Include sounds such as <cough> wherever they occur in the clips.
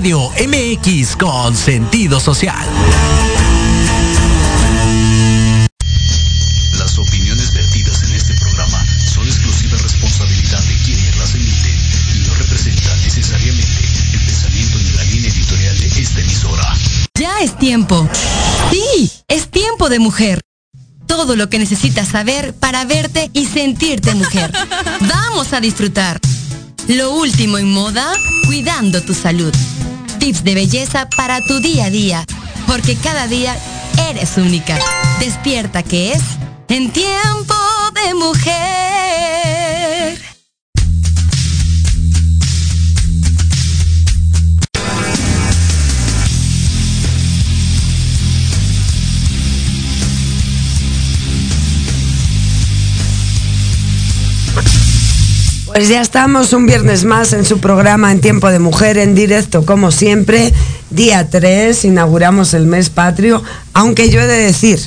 Radio MX con sentido social. Las opiniones vertidas en este programa son exclusiva responsabilidad de quienes las emiten y no representan necesariamente el pensamiento ni la línea editorial de esta emisora. Ya es tiempo. Sí, es tiempo de mujer. Todo lo que necesitas saber para verte y sentirte mujer. <laughs> Vamos a disfrutar. Lo último en moda, cuidando tu salud. Tips de belleza para tu día a día, porque cada día eres única. Despierta que es en tiempo de mujer. Pues ya estamos un viernes más en su programa En Tiempo de Mujer en directo, como siempre. Día 3, inauguramos el mes patrio, aunque yo he de decir,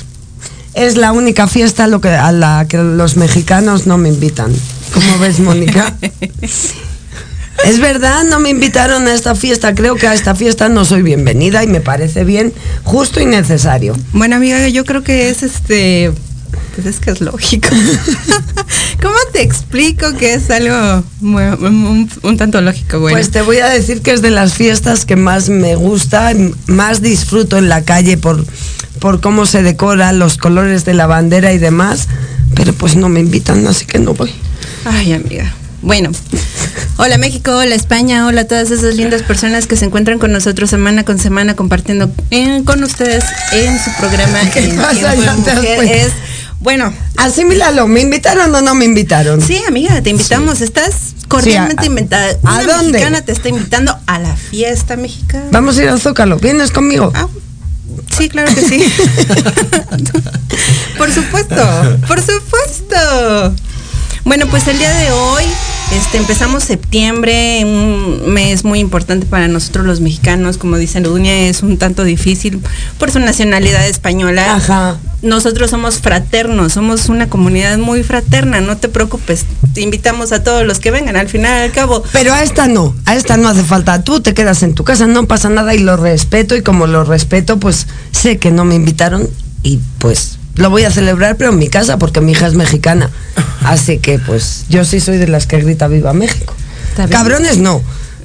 es la única fiesta a, la que los mexicanos no me invitan. ¿Cómo ves, Mónica? <laughs> es verdad, no me invitaron a esta fiesta. Creo que a esta fiesta no soy bienvenida y me parece bien, justo y necesario. Bueno, amiga, yo creo que es este. Pues es que es lógico. <laughs> ¿Cómo te explico que es algo muy- un, un tanto lógico, bueno? Pues te voy a decir que es de las fiestas que más me gusta, más disfruto en la calle por, por cómo se decora, los colores de la bandera y demás, pero pues no me invitan, así que no voy. Ay, amiga. Bueno, hola México, hola España, hola a todas esas lindas personas que se encuentran con nosotros semana con semana compartiendo eh, con ustedes en su programa. <laughs> ¿Qué En pasa? Tiempo de Ya te has Mujer. puesto. Es, bueno, Asimílalo, ¿me invitaron o no me invitaron? sí, amiga, te invitamos. Estás cordialmente Sí, invitada. ¿a Una dónde? mexicana te está invitando a la fiesta mexicana. Vamos a ir al Zócalo, ¿vienes conmigo? Ah, sí, claro que sí. <laughs> por supuesto, por supuesto. Bueno, pues el día de hoy este, empezamos septiembre, un mes muy importante para nosotros los mexicanos, como dice Ludunia, es un tanto difícil por su nacionalidad española. Ajá. Nosotros somos fraternos, somos una comunidad muy fraterna, no te preocupes, te invitamos a todos los que vengan, al final al cabo. Pero a esta no, a esta no hace falta. Tú te quedas en tu casa, no pasa nada y lo respeto y como lo respeto, pues sé que no me invitaron y pues lo voy a celebrar, pero en mi casa porque mi hija es mexicana. Así que pues yo sí soy de las que grita viva México. Cabrones no,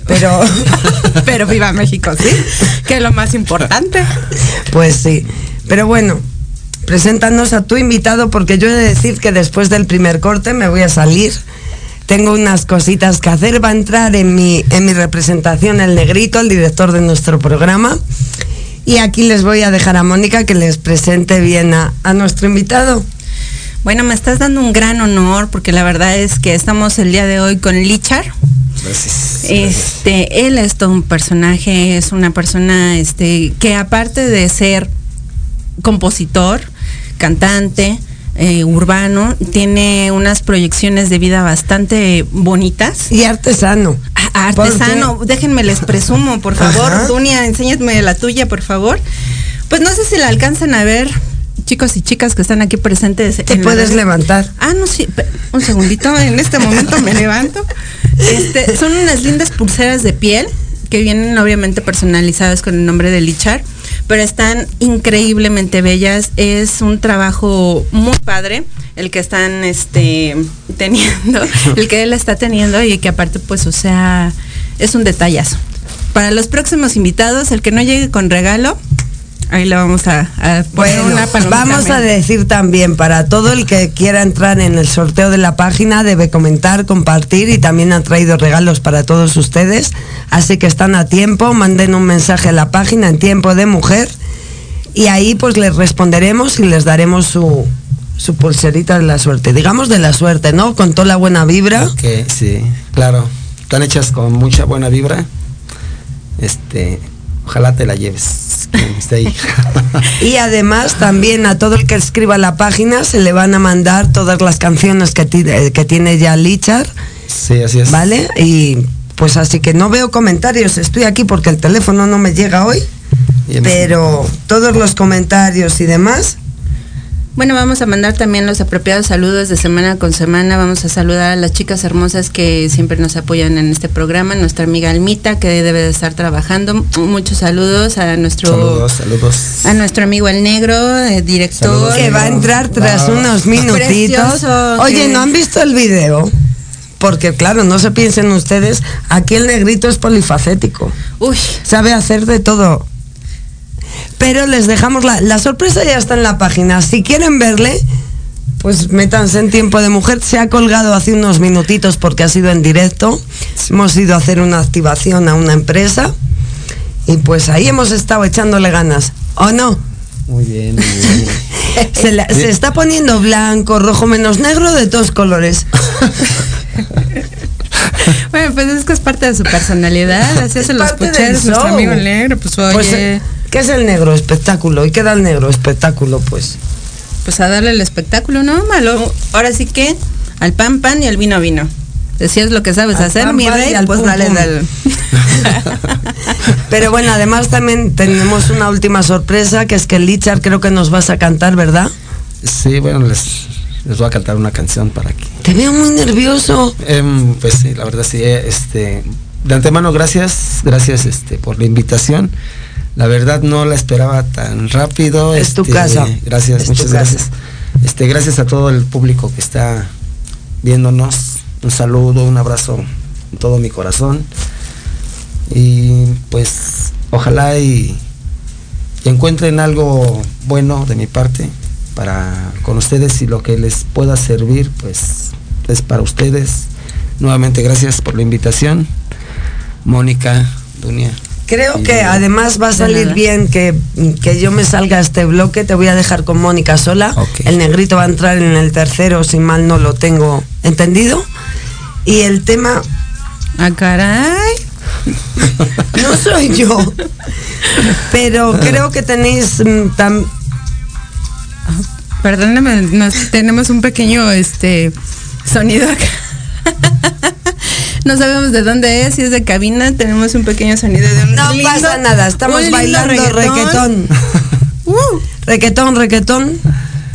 pero <laughs> Pero viva México, ¿sí? Que es lo más importante. pues sí. Pero bueno, preséntanos a tu invitado porque yo he de decir que después del primer corte me voy a salir. Tengo unas cositas que hacer. Va a entrar en mi, en mi representación el negrito, el director de nuestro programa. Y aquí les voy a dejar a Mónica que les presente bien a, a nuestro invitado. Bueno, me estás dando un gran honor porque la verdad es que estamos el día de hoy con Lichar. Este, él es todo un personaje, es una persona este que aparte de ser compositor, cantante, eh, urbano, tiene unas proyecciones de vida bastante bonitas. Y artesano. Artesano, déjenme les presumo, por favor. Ajá. Dunia, enséñame la tuya, por favor. Pues no sé si la alcanzan a ver, chicos y chicas que están aquí presentes. Te puedes levantar. Ah, no, sí, un segundito, en este momento me levanto. Este, son unas lindas pulseras de piel que vienen obviamente personalizadas con el nombre de Lichar, pero están increíblemente bellas. Es un trabajo muy padre el que están este <laughs> teniendo, el que él está teniendo y que aparte pues o sea, es un detallazo. Para los próximos invitados, el que no llegue con regalo, ahí le vamos a, a poner Bueno, una palomita vamos a decir también, para todo el que quiera entrar en el sorteo de la página, debe comentar, compartir y también han traído regalos para todos ustedes. Así que están a tiempo, manden un mensaje a la página en tiempo de mujer y ahí pues les responderemos y les daremos su, su pulserita de la suerte. Digamos de la suerte, ¿no? Con toda la buena vibra. Ok, sí, claro. Están hechas con mucha buena vibra. Este, ojalá te la lleves. quien esté ahí. <laughs> Y además también a todo el que escriba la página se le van a mandar todas las canciones que, eh, que tiene ya Lichar, sí, así es. ¿vale? Y pues así que no veo comentarios, estoy aquí porque el teléfono no me llega hoy, pero todos los comentarios y demás Bueno, vamos a mandar también los apropiados saludos de semana con semana. Vamos a saludar a las chicas hermosas que siempre nos apoyan en este programa. Nuestra amiga Almita, que debe de estar trabajando. Muchos saludos a nuestro Saludos, saludos. a nuestro amigo el negro, eh, director. Saludos, Que va a entrar tras Wow. unos minutitos. Precioso, Oye, que- ¿no han visto el video? Porque claro, no se piensen ustedes, aquí el negrito es polifacético. Uy, Sabe hacer de todo. Pero les dejamos la, la sorpresa ya está en la página. Si quieren verle, pues métanse en tiempo de mujer. Se ha colgado hace unos minutitos porque ha sido en directo. Hemos ido a hacer una activación a una empresa. Y pues ahí hemos estado echándole ganas. ¿O no? Muy bien, muy bien. <laughs> Se, la- se está poniendo blanco, rojo, menos negro, de todos colores. <laughs> bueno, pues es que es parte de su personalidad. Así Es hacen los parte del pucheros, nuestro amigo negro. Pues oye, Pues, pues, eh, ¿qué es el negro? Espectáculo. ¿Y qué da el negro? Espectáculo, pues. pues a darle el espectáculo, ¿no? Malo. Ahora sí que al pan pan y al vino vino. Decías lo que sabes Al hacer, pan, mi rey, y al pues pum, dale, pum. dale. <laughs> Pero bueno, además también tenemos una última sorpresa, que es que Lichar creo que nos vas a cantar, ¿verdad? Sí, bueno, les, les voy a cantar una canción para que. Te veo muy nervioso. Em, pues sí, la verdad sí, eh, este, de antemano gracias, gracias este, por la invitación. La verdad no la esperaba tan rápido. Es tu este, casa. Gracias, Es muchas gracias. Este, gracias a todo el público que está viéndonos. Un saludo, un abrazo en todo mi corazón. Y pues ojalá y, y encuentren algo bueno de mi parte para con ustedes y lo que les pueda servir pues es para ustedes. Nuevamente gracias por la invitación. Mónica, Dunia. Creo que además va a salir bien que, que yo me salga a este bloque. Te voy a dejar con Mónica sola. El negrito va a entrar en el tercero, si mal no lo tengo entendido. Y el tema Ah, caray. <laughs> no soy yo. Pero <laughs> creo que tenéis mm, tam- Perdóname, nos, tenemos un pequeño este sonido acá. No sabemos de dónde es, si es de cabina, tenemos un pequeño sonido de un No lindo- pasa nada, estamos bailando requetón. <laughs> Uh, Requetón.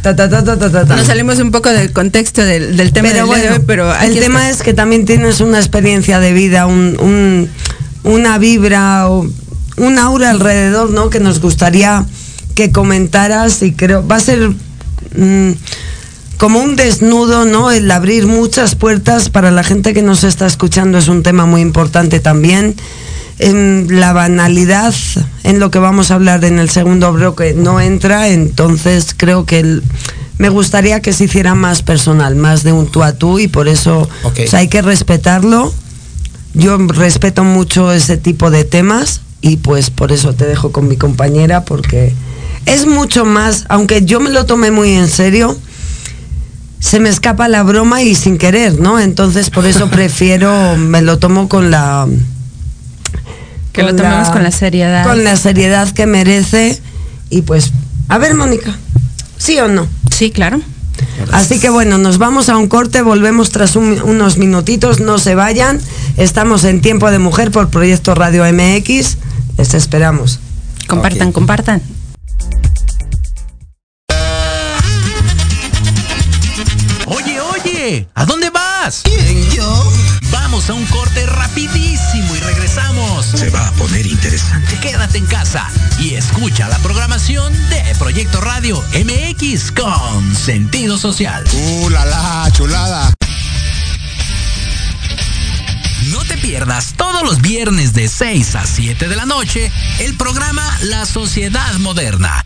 Ta, ta, ta, ta. nos salimos un poco del contexto del, del tema pero del bueno, pero el tema está. es que también tienes una experiencia de vida, un, un- una vibra o un aura alrededor, ¿no? Que nos gustaría que comentaras y creo va a ser mm, como un desnudo, ¿no? El abrir muchas puertas para la gente que nos está escuchando es un tema muy importante también. En la banalidad en lo que vamos a hablar en el segundo bloque no entra, entonces creo que el- me gustaría que se hiciera más personal, más de un tú a tú y por eso Ok. o sea, hay que respetarlo. Yo respeto mucho ese tipo de temas y pues por eso te dejo con mi compañera porque es mucho más, aunque yo me lo tomé muy en serio, se me escapa la broma y sin querer, ¿no? Entonces por eso <laughs> prefiero, me lo tomo con la... Que lo tomemos con la seriedad. Con la seriedad que merece y pues, a ver Mónica, ¿sí o no? Sí, claro. Así que bueno, nos vamos a un corte, volvemos tras un- unos minutitos, no se vayan. Estamos en Tiempo de Mujer por Proyecto Radio MX. Les esperamos. Compartan, compartan. ¿A dónde vas? ¿Quién, yo? Vamos a un corte rapidísimo y regresamos. Se va a poner interesante. Quédate en casa y escucha la programación de Proyecto Radio MX con sentido social. ¡Uh, la, la, chulada! No te pierdas todos los viernes de 6 a 7 de la noche el programa La Sociedad Moderna,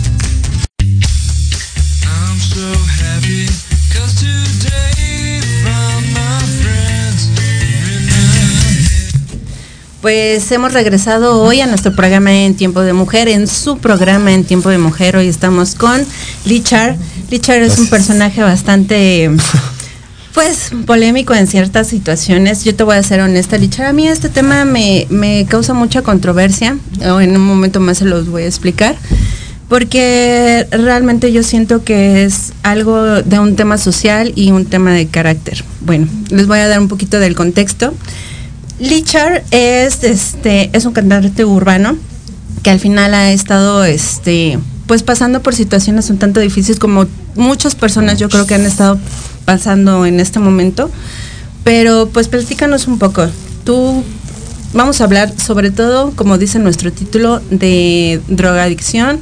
Pues hemos regresado hoy a nuestro programa en Tiempo de Mujer, en su programa en Tiempo de Mujer. Hoy estamos con Lichar. Lichar es un personaje bastante, <laughs> pues, polémico en ciertas situaciones. Yo te voy a ser honesta, Lichar. A mí este tema me, me causa mucha controversia. O en un momento más se los voy a explicar. Porque realmente yo siento que es algo de un tema social y un tema de carácter. Bueno, les voy a dar un poquito del contexto. Lichar es este es un cantante urbano que al final ha estado este pues pasando por situaciones un tanto difíciles como muchas personas yo creo que han estado pasando en este momento. Pero pues platícanos un poco. Tú vamos a hablar sobre todo, como dice nuestro título, de drogadicción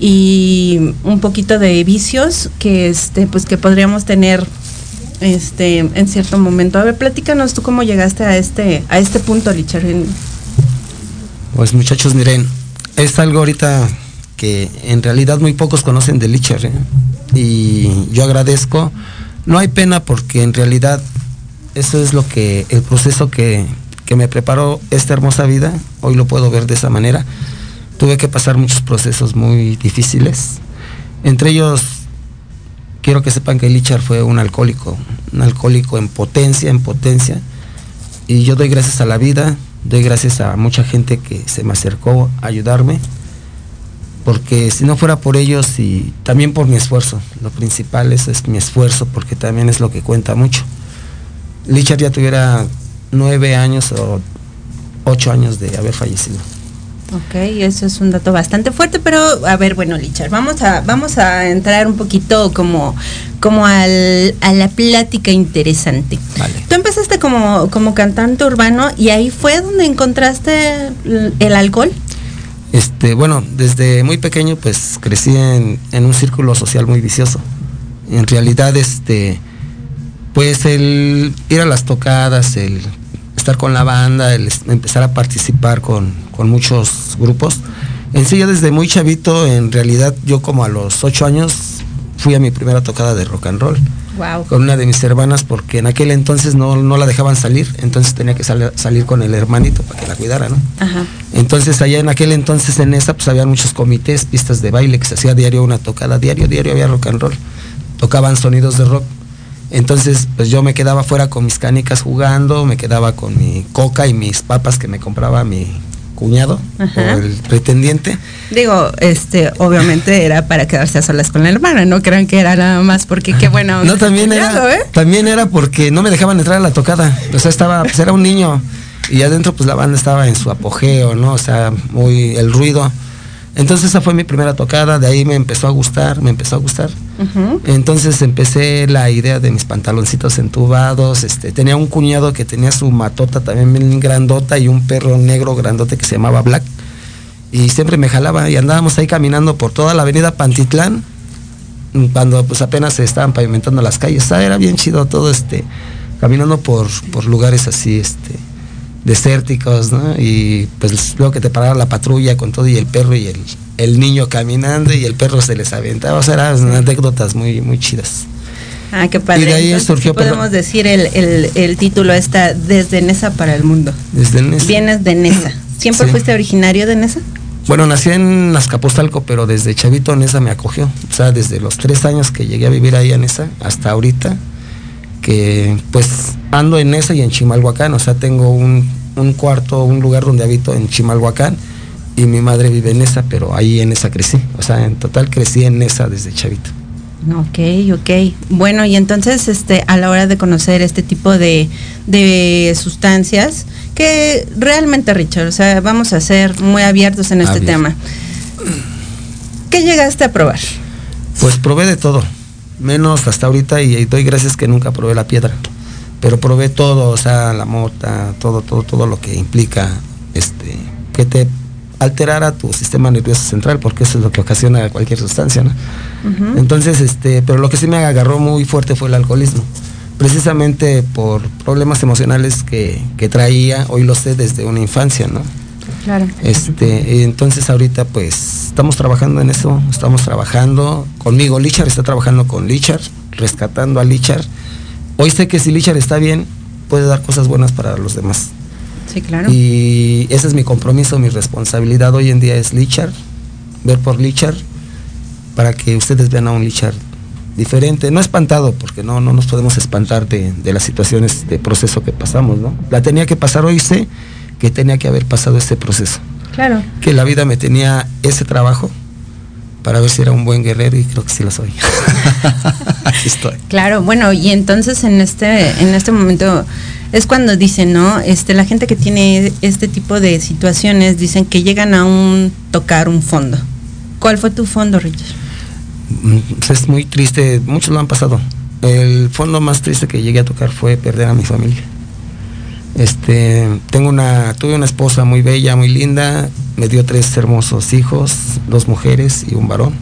y un poquito de vicios que este pues que podríamos tener este en cierto momento. A ver, platícanos tú cómo llegaste a este a este punto, Richard. En- Pues muchachos, miren, es algo ahorita que en realidad muy pocos conocen de Licher. ¿eh? Y yo agradezco. No hay pena porque en realidad eso es lo que, el proceso que, que me preparó esta hermosa vida, hoy lo puedo ver de esa manera. Tuve que pasar muchos procesos muy difíciles. Entre ellos, quiero que sepan que Lichar fue un alcohólico, un alcohólico en potencia, en potencia. Y yo doy gracias a la vida, doy gracias a mucha gente que se me acercó a ayudarme, porque si no fuera por ellos y también por mi esfuerzo, lo principal eso es mi esfuerzo, porque también es lo que cuenta mucho. Lichar ya tuviera nueve años o ocho años de haber fallecido. Ok, eso es un dato bastante fuerte, pero a ver, bueno, Lichar, vamos a, vamos a entrar un poquito como, como al, a la plática interesante. Vale. Tú empezaste como, como cantante urbano y ahí fue donde encontraste el, el alcohol. Este, bueno, desde muy pequeño pues crecí en, en un círculo social muy vicioso. En realidad, este, pues el ir a las tocadas, el estar con la banda, el empezar a participar con, con muchos grupos. En sí, yo desde muy chavito, en realidad yo como a los ocho años fui a mi primera tocada de rock and roll Wow. con una de mis hermanas porque en aquel entonces no, no la dejaban salir, entonces tenía que sal- salir con el hermanito para que la cuidara, ¿no? Ajá. Entonces allá en aquel entonces en esa pues había muchos comités, pistas de baile que se hacía diario una tocada, diario, diario había rock and roll. Tocaban sonidos de rock. Entonces pues yo me quedaba fuera con mis canicas jugando, me quedaba con mi coca y mis papas que me compraba mi cuñado Ajá. o el pretendiente. Digo, este, obviamente era para quedarse a solas con la hermana, no crean que era nada más porque qué bueno. <laughs> No, también era, ¿eh? también era porque no me dejaban entrar a la tocada. O sea, estaba, pues era un niño. Y adentro, pues la banda estaba en su apogeo, ¿no? O sea, muy el ruido. Entonces esa fue mi primera tocada, de ahí me empezó a gustar, me empezó a gustar. Entonces empecé la idea de mis pantaloncitos entubados, este, tenía un cuñado que tenía su matota también bien grandota y un perro negro grandote que se llamaba Black. Y siempre me jalaba y andábamos ahí caminando por toda la avenida Pantitlán, cuando pues apenas se estaban pavimentando las calles. Sea, era bien chido todo este, caminando por, por lugares así, este, desérticos, ¿no? Y pues luego que te paraba la patrulla con todo y el perro y el, el niño caminando y el perro se les aventaba. O sea, eran anécdotas muy, muy chidas. Ah, qué padre. Y de ahí Entonces, surgió, sí podemos decir el, el, el título está Desde Nesa para el Mundo. Desde Nesa. Vienes de Nesa. <clears throat> ¿Siempre Sí. fuiste originario de Nesa? Bueno, nací en Azcapotzalco, pero desde chavito Nesa me acogió. O sea, desde los tres años que llegué a vivir ahí en Nesa hasta ahorita, que pues ando en esa y en Chimalhuacán, o sea, tengo un, un cuarto, un lugar donde habito en Chimalhuacán y mi madre vive en esa, pero ahí en esa crecí, o sea, en total crecí en esa desde chavito. Ok, ok. Bueno, y entonces este, a la hora de conocer este tipo de, de sustancias, que realmente, Richard, o sea, vamos a ser muy abiertos en este Abierto. tema. ¿Qué llegaste a probar? Pues probé de todo, menos hasta ahorita y doy gracias que nunca probé la piedra. Pero probé todo, o sea, la mota, todo, todo, todo lo que implica este que te alterara tu sistema nervioso central, porque eso es lo que ocasiona cualquier sustancia, ¿no? Entonces, este, pero lo que sí me agarró muy fuerte fue el alcoholismo. Precisamente por problemas emocionales que, que traía, hoy lo sé desde una infancia, ¿no? Claro. Este, entonces ahorita pues estamos trabajando en eso, estamos trabajando conmigo, Lichar está trabajando con Lichar, rescatando a Lichar. Hoy sé que si Lichar está bien, puede dar cosas buenas para los demás. Sí, claro. Y ese es mi compromiso, mi responsabilidad hoy en día es Lichar, ver por Lichar, para que ustedes vean a un Lichar diferente, no espantado, porque no, no nos podemos espantar de, de las situaciones de proceso que pasamos, ¿no? La tenía que pasar hoy, sé que tenía que haber pasado ese proceso Claro. que la vida me tenía ese trabajo para ver si era un buen guerrero y creo que sí lo soy. <laughs> Aquí estoy. Claro, bueno, y entonces en este, en este momento es cuando dicen, ¿no? Este, la gente que tiene este tipo de situaciones dicen que llegan a un tocar un fondo. ¿Cuál fue tu fondo, Richard? Mm, es muy triste, muchos lo han pasado. El fondo más triste que llegué a tocar fue perder a mi familia. Este, tengo una, tuve una esposa muy bella, muy linda, me dio tres hermosos hijos, dos mujeres y un varón.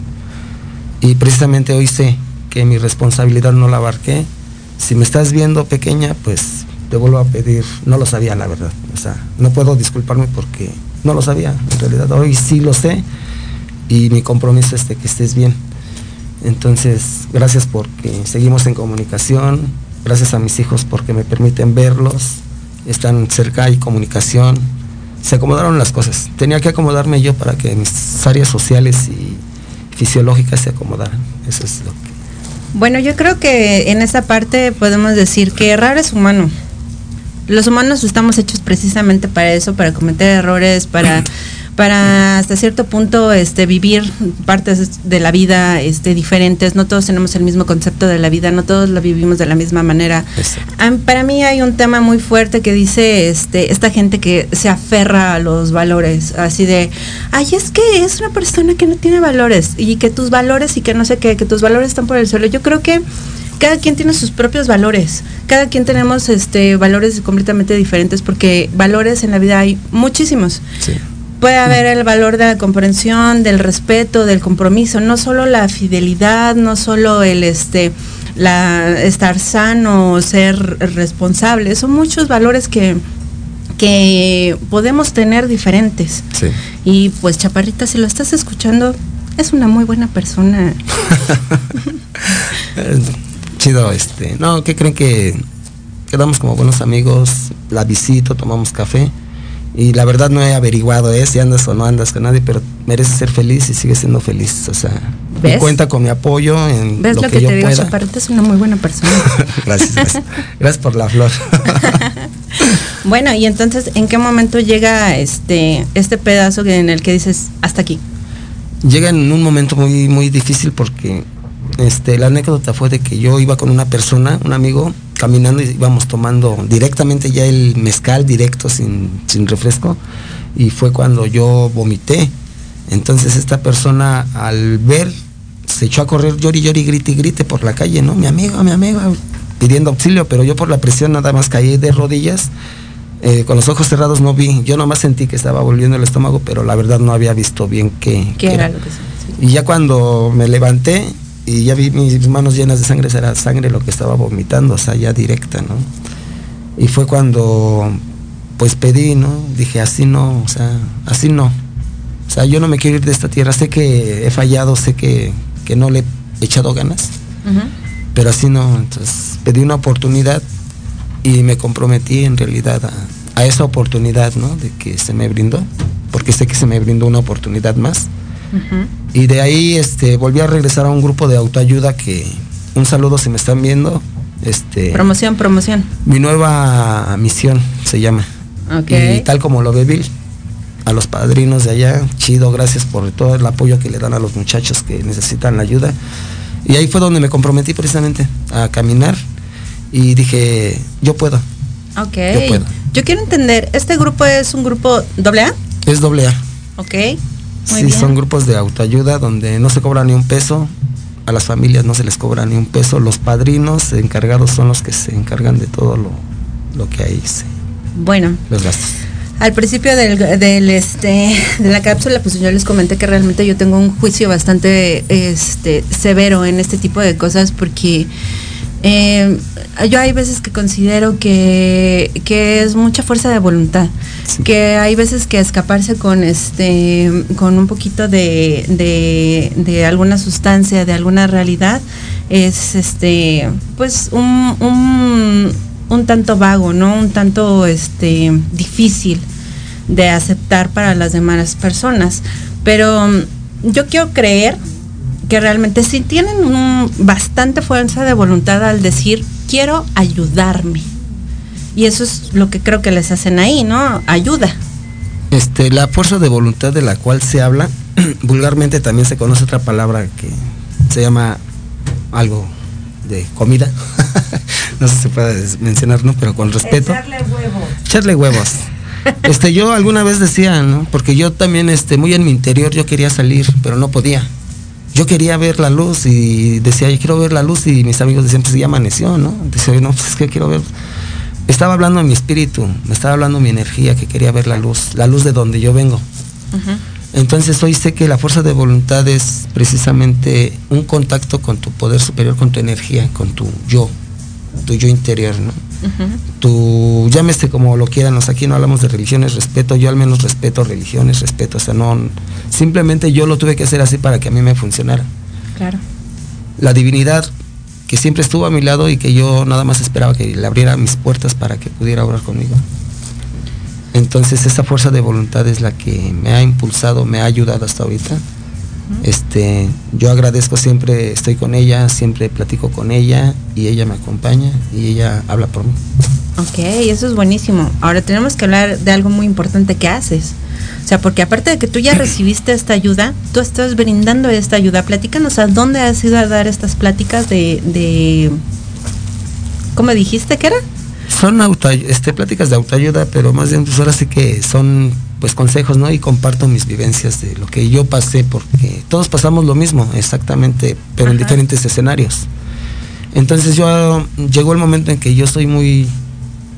Y precisamente hoy sé que mi responsabilidad no la abarqué. Si me estás viendo pequeña, pues te vuelvo a pedir, no lo sabía la verdad. O sea, no puedo disculparme porque no lo sabía. En realidad hoy sí lo sé y mi compromiso es de que estés bien. Entonces, gracias porque seguimos en comunicación, gracias a mis hijos porque me permiten verlos, están cerca, hay comunicación, se acomodaron las cosas. Tenía que acomodarme yo para que mis áreas sociales y fisiológicas se acomodaran. Eso es lo que... Bueno, yo creo que en esa parte podemos decir que errar es humano. Los humanos estamos hechos precisamente para eso, para cometer errores, para, <clears throat> para hasta cierto punto este, vivir partes de la vida este, diferentes. No todos tenemos el mismo concepto de la vida, no todos lo vivimos de la misma manera. Para mí hay un tema muy fuerte que dice este, esta gente que se aferra a los valores, así de, ay, es que es una persona que no tiene valores y que tus valores y que no sé qué, que tus valores están por el suelo. Yo creo que cada quien tiene sus propios valores, cada quien tenemos este, valores completamente diferentes porque valores en la vida hay muchísimos. Puede haber el valor de la comprensión, del respeto, del compromiso, no solo la fidelidad, no solo el este la estar sano, ser responsable, son muchos valores que que podemos tener diferentes. Sí. Y pues Chaparrita, si lo estás escuchando, es una muy buena persona. <laughs> Chido, este. No, ¿qué creen que quedamos como buenos amigos? La visito, tomamos café. Y la verdad no he averiguado eh, si andas o no andas con nadie, pero mereces ser feliz y sigue siendo feliz. O sea, y ¿Ves? cuenta con mi apoyo en ¿Ves lo, lo, que, yo te digo? pueda. Es una muy buena persona. <laughs> gracias, gracias. Gracias por la flor. <laughs> bueno, y entonces, ¿en qué momento llega este este pedazo en el que dices hasta aquí? Llega en un momento muy, muy difícil porque este, la anécdota fue de que yo iba con una persona, un amigo, caminando y íbamos tomando directamente ya el mezcal directo sin, sin refresco y fue cuando yo vomité. Entonces esta persona al ver se echó a correr llori llori grite y grite por la calle, ¿no? Mi amigo, mi amigo, pidiendo auxilio, pero yo por la presión nada más caí de rodillas. eh, con los ojos cerrados no vi, yo nomás sentí que estaba volviendo el estómago, pero la verdad no había visto bien qué, ¿Qué qué era lo que se y ya cuando me levanté y ya vi mis manos llenas de sangre, era sangre lo que estaba vomitando, o sea, ya directa, ¿no? Y fue cuando pues pedí, ¿no? Dije, así no, o sea, así no. O sea, yo no me quiero ir de esta tierra, sé que he fallado, sé que, que no le he echado ganas, pero así no. Entonces pedí una oportunidad y me comprometí en realidad a, a esa oportunidad, ¿no? De que se me brindó, porque sé que se me brindó una oportunidad más. Y de ahí este, volví a regresar a un grupo de autoayuda que, un saludo si me están viendo, Este, Promoción, promoción. mi nueva misión se llama. Ok. Y tal como lo ve Bill, a los padrinos de allá, chido, gracias por todo el apoyo que le dan a los muchachos que necesitan la ayuda. Y ahí fue donde me comprometí precisamente a caminar y dije, yo puedo. Ok. Yo puedo. Yo quiero entender, ¿este grupo es un grupo doble A? Es doble A. Ok. Muy sí, bien. son grupos de autoayuda donde no se cobra ni un peso, a las familias no se les cobra ni un peso, los padrinos encargados son los que se encargan de todo lo, lo que ahí se, Bueno, los gastos. al principio del, del, este de la cápsula, pues yo les comenté que realmente yo tengo un juicio bastante este severo en este tipo de cosas porque eh, yo hay veces que considero que, que es mucha fuerza de voluntad, que hay veces que escaparse con este con un poquito de, de, de alguna sustancia, de alguna realidad, es este pues un, un, un tanto vago, ¿no? Un tanto este difícil de aceptar para las demás personas. Pero yo quiero creer que realmente sí tienen un- bastante fuerza de voluntad al decir quiero ayudarme. Y eso es lo que creo que les hacen ahí, ¿no? Ayuda. Este, la fuerza de voluntad de la cual se habla, <clears throat> vulgarmente también se conoce otra palabra que se llama algo de comida. <laughs> no sé si se puede mencionar, ¿no? Pero con respeto. Echarle huevos. Este, yo alguna vez decía, ¿no? Porque yo también, este, muy en mi interior, yo quería salir, pero no podía. Yo quería ver la luz y decía, yo quiero ver la luz y mis amigos decían, pues ya amaneció, ¿no? Decía, no, pues es que quiero ver. Estaba hablando mi espíritu, me estaba hablando mi energía, que quería ver la luz, la luz de donde yo vengo. Entonces hoy sé que la fuerza de voluntad es precisamente un contacto con tu poder superior, con tu energía, con tu yo, tu yo interior, ¿no? Tu llámese como lo quieran, o sea, aquí no hablamos de religiones, respeto, yo al menos respeto religiones, respeto, o sea, no, simplemente yo lo tuve que hacer así para que a mí me funcionara. Claro. La divinidad que siempre estuvo a mi lado y que yo nada más esperaba que le abriera mis puertas para que pudiera orar conmigo. Entonces esa fuerza de voluntad es la que me ha impulsado, me ha ayudado hasta ahorita. Este, yo agradezco siempre, estoy con ella, siempre platico con ella y ella me acompaña y ella habla por mí. Ok, eso es buenísimo. Ahora tenemos que hablar de algo muy importante que haces. O sea, porque aparte de que tú ya <clears throat> recibiste esta ayuda, tú estás brindando esta ayuda. Platícanos a dónde has ido a dar estas pláticas de, de ¿cómo dijiste que era? Son auto, este, pláticas de autoayuda, pero más bien pues ahora sí que son pues consejos, ¿no? Y comparto mis vivencias de lo que yo pasé, porque todos pasamos lo mismo, exactamente, pero en diferentes escenarios. Entonces yo llegó el momento en que yo soy muy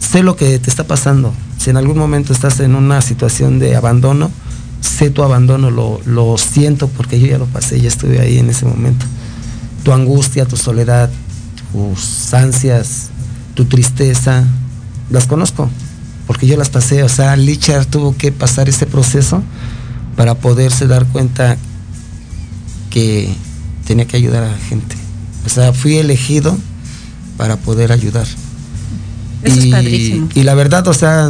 sé lo que te está pasando. Si en algún momento estás en una situación de abandono, sé tu abandono, lo, lo siento porque yo ya lo pasé, ya estuve ahí en ese momento. Tu angustia, tu soledad, tus ansias, tu tristeza, las conozco, porque yo las pasé. O sea, Lichar tuvo que pasar ese proceso para poderse dar cuenta que tenía que ayudar a la gente. O sea, fui elegido para poder ayudar. Eso es y, padrísimo. y la verdad, o sea,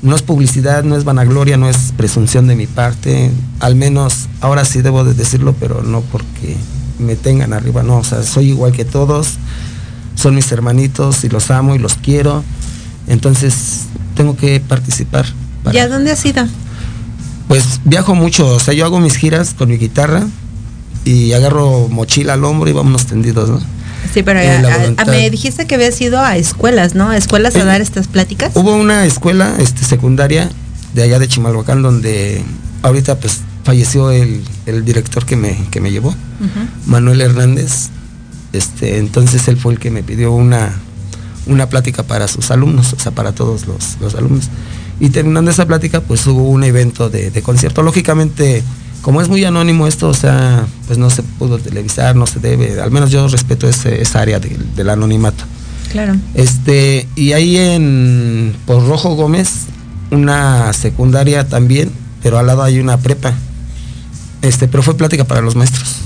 no es publicidad, no es vanagloria, no es presunción de mi parte. Al menos ahora sí debo de decirlo, pero no porque me tengan arriba, no. O sea, soy igual que todos. Son mis hermanitos y los amo y los quiero. Entonces tengo que participar. ¿Y a dónde has ido? Pues viajo mucho, o sea, yo hago mis giras con mi guitarra y agarro mochila al hombro y vámonos tendidos, ¿no? Sí, pero Eh, a- a- me dijiste que habías ido a escuelas, ¿no? A escuelas a Eh, dar estas pláticas. Hubo una escuela este, secundaria de allá de Chimalhuacán donde ahorita pues falleció el, el director que me, que me llevó. Manuel Hernández. Este, entonces él fue el que me pidió una, una plática para sus alumnos, o sea, para todos los, los alumnos. Y terminando esa plática, pues hubo un evento de, de concierto. Lógicamente, como es muy anónimo esto, o sea, pues no se pudo televisar, no se debe, al menos yo respeto ese- esa área del- del anonimato. Claro. Este, y ahí en por Rojo Gómez, una secundaria también, pero al lado hay una prepa. Este, pero fue plática para los maestros.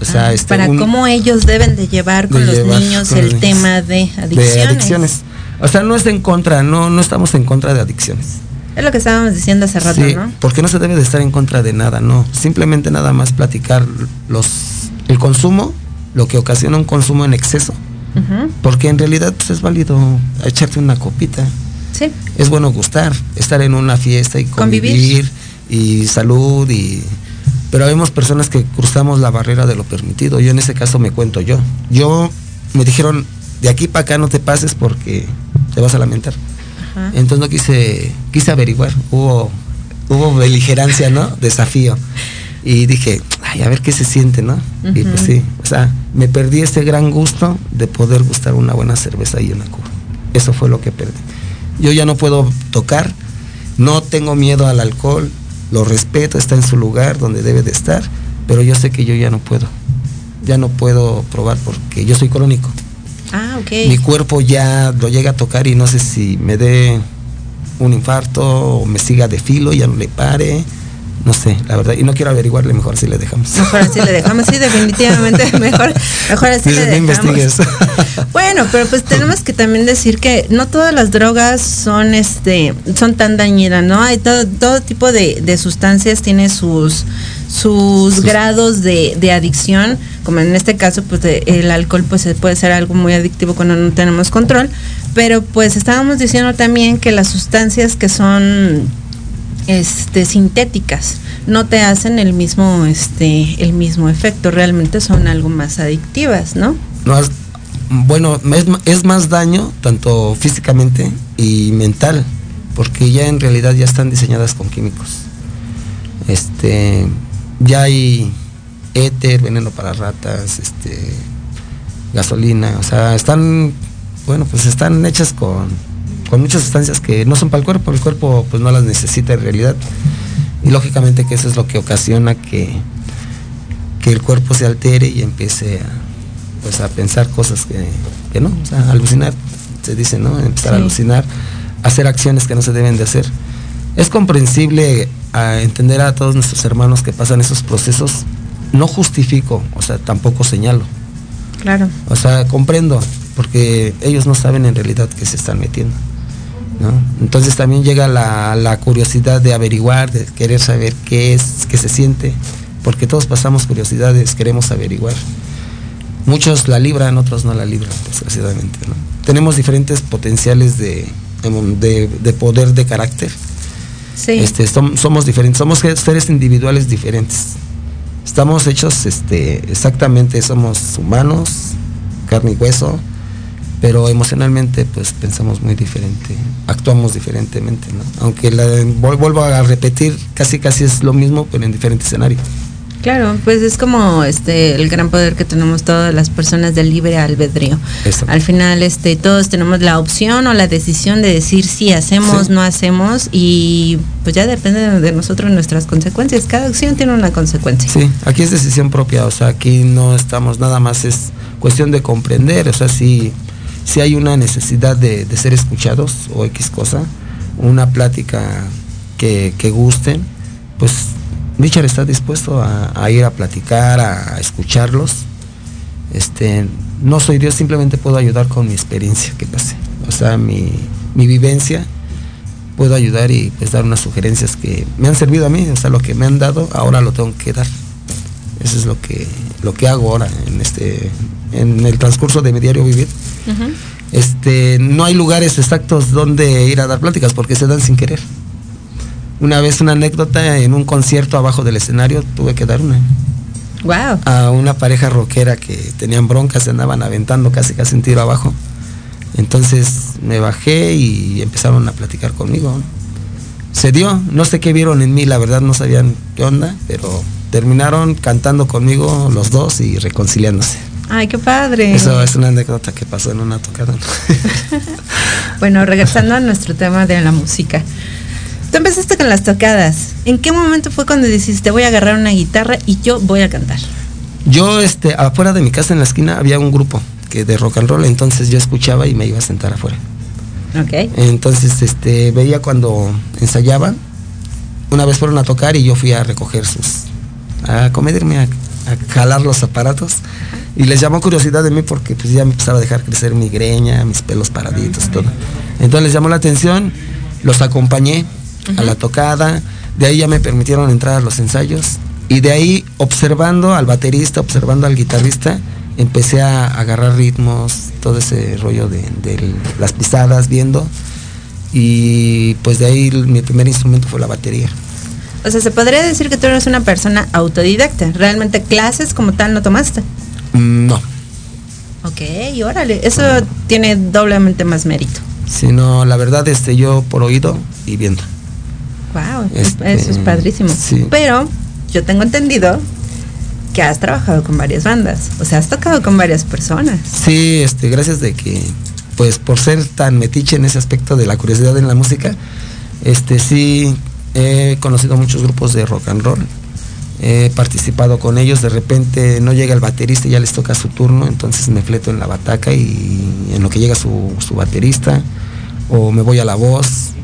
O sea, Ah, este, para un- cómo ellos deben de llevar con de los llevar niños con el niños. tema de adicciones. de adicciones. O sea, no es en contra, no, no estamos en contra de adicciones. Es lo que estábamos diciendo hace rato, Sí, ¿no? porque no se debe de estar en contra de nada, no. Simplemente nada más platicar los el consumo, lo que ocasiona un consumo en exceso. Porque en realidad pues, es válido echarte una copita. Sí. Es bueno gustar, estar en una fiesta y Convivir. convivir, y salud y pero vemos personas que cruzamos la barrera de lo permitido. Yo en ese caso me cuento yo. Yo me dijeron, de aquí para acá no te pases porque te vas a lamentar. Ajá. Entonces no quise, quise averiguar, hubo, hubo beligerancia, ¿no? Desafío. Y dije, ay, a ver qué se siente, ¿no? Y pues sí, o sea, me perdí este gran gusto de poder gustar una buena cerveza y una cuba. Eso fue lo que perdí. Yo ya no puedo tocar, no tengo miedo al alcohol, lo respeto, está en su lugar donde debe de estar, pero yo sé que yo ya no puedo. Ya no puedo probar porque yo soy crónico Ah, ok. mi cuerpo ya lo llega a tocar y no sé si me dé un infarto o me siga de filo, ya no le pare, no sé, la verdad, y no quiero averiguarle, mejor si le dejamos. Mejor así le dejamos, sí, definitivamente, <laughs> mejor, mejor así le dejamos. investigues. <laughs> Bueno, pero pues tenemos que también decir que no todas las drogas son este son tan dañinas, ¿no? Hay todo, todo tipo de, de sustancias tiene sus sus grados de, de adicción, como en este caso, pues de- el alcohol pues puede ser algo muy adictivo cuando no tenemos control, pero pues estábamos diciendo también que las sustancias que son este sintéticas no te hacen el mismo este el mismo efecto, realmente son algo más adictivas, ¿no? Has- bueno, es, es más daño tanto físicamente y mental, porque ya en realidad ya están diseñadas con químicos. Este, ya hay éter, veneno para ratas, este, gasolina, o sea, están, bueno, pues están hechas con, con muchas sustancias que no son para el cuerpo, el cuerpo pues no las necesita en realidad. Y lógicamente que eso es lo que ocasiona que, que el cuerpo se altere y empiece a, pues, a pensar cosas que, que no, o sea, alucinar, se dice, ¿no? Empezar a alucinar, hacer acciones que no se deben de hacer. Es comprensible a entender a todos nuestros hermanos que pasan esos procesos. No justifico, o sea, tampoco señalo. Claro. O sea, comprendo, porque ellos no saben en realidad qué se están metiendo. ¿No? Entonces también llega la, la curiosidad de averiguar, de querer saber qué es, qué se siente, porque todos pasamos curiosidades, queremos averiguar. Muchos la libran, otros no la libran, desgraciadamente. ¿no? Tenemos diferentes potenciales de, de, de poder de carácter. Sí. Este, som- somos diferentes, somos seres individuales diferentes. Estamos hechos este, exactamente, somos humanos, carne y hueso, pero emocionalmente pues pensamos muy diferente, actuamos diferentemente, ¿no? Aunque la, vuelvo a repetir, casi casi es lo mismo, pero en diferente escenario. Claro, pues es como este el gran poder que tenemos todas las personas del libre albedrío. Eso. Al final este todos tenemos la opción o la decisión de decir si hacemos, Sí. no hacemos y pues ya depende de, de nosotros nuestras consecuencias. Cada acción tiene una consecuencia. Sí, aquí es decisión propia, o sea, aquí no estamos, nada más es cuestión de comprender, o sea, si, si hay una necesidad de, de ser escuchados o X cosa, una plática que, que gusten, pues Richard está dispuesto a, ir a platicar, a, escucharlos. Este, no soy Dios, simplemente puedo ayudar con mi experiencia que pasé, o sea, mi, mi vivencia puedo ayudar y pues dar unas sugerencias que me han servido a mí, o sea, lo que me han dado, ahora lo tengo que dar. Eso es lo que, lo que hago ahora en este, en el transcurso de mi diario vivir. Este, no hay lugares exactos donde ir a dar pláticas porque se dan sin querer. Una vez una anécdota en un concierto abajo del escenario tuve que dar una Wow. a una pareja rockera que tenían broncas, se andaban aventando casi casi un tiro abajo. Entonces me bajé y empezaron a platicar conmigo. Se dio, no sé qué vieron en mí, la verdad no sabían qué onda, pero terminaron cantando conmigo los dos y reconciliándose. Ay, qué padre. Eso es una anécdota que pasó en una tocada. <laughs> <laughs> Bueno, regresando a nuestro tema de la música. Tú empezaste con las tocadas. ¿En qué momento fue cuando dijiste voy a agarrar una guitarra y yo voy a cantar? Yo, este, afuera de mi casa en la esquina había un grupo que de rock and roll, entonces yo escuchaba y me iba a sentar afuera. Entonces, este, veía cuando ensayaban. Una vez fueron a tocar y yo fui a recoger sus, a comedirme, a, a jalar los aparatos. Y les llamó curiosidad de mí porque pues ya me empezaba a dejar crecer mi greña, mis pelos paraditos, todo. Entonces les llamó la atención, los acompañé a la tocada, de ahí ya me permitieron entrar a los ensayos y de ahí observando al baterista, observando al guitarrista, empecé a agarrar ritmos, todo ese rollo de, de las pisadas, viendo. Y pues de ahí mi primer instrumento fue la batería. O sea, se podría decir que tú eres una persona autodidacta. Realmente clases como tal no tomaste. No, Ok, y órale, eso tiene doblemente más mérito. sino la verdad este yo por oído y viendo. Wow, Este, eso es padrísimo. sí. Pero yo tengo entendido has trabajado con varias bandas, o sea, has tocado con varias personas. Sí, este, gracias de que, pues por ser tan metiche en ese aspecto de la curiosidad en la música, este sí he conocido muchos grupos de rock and roll. He participado con ellos, de repente no llega el baterista y ya les toca su turno, entonces me fleto en la bataca y en lo que llega su baterista, o me voy a la voz,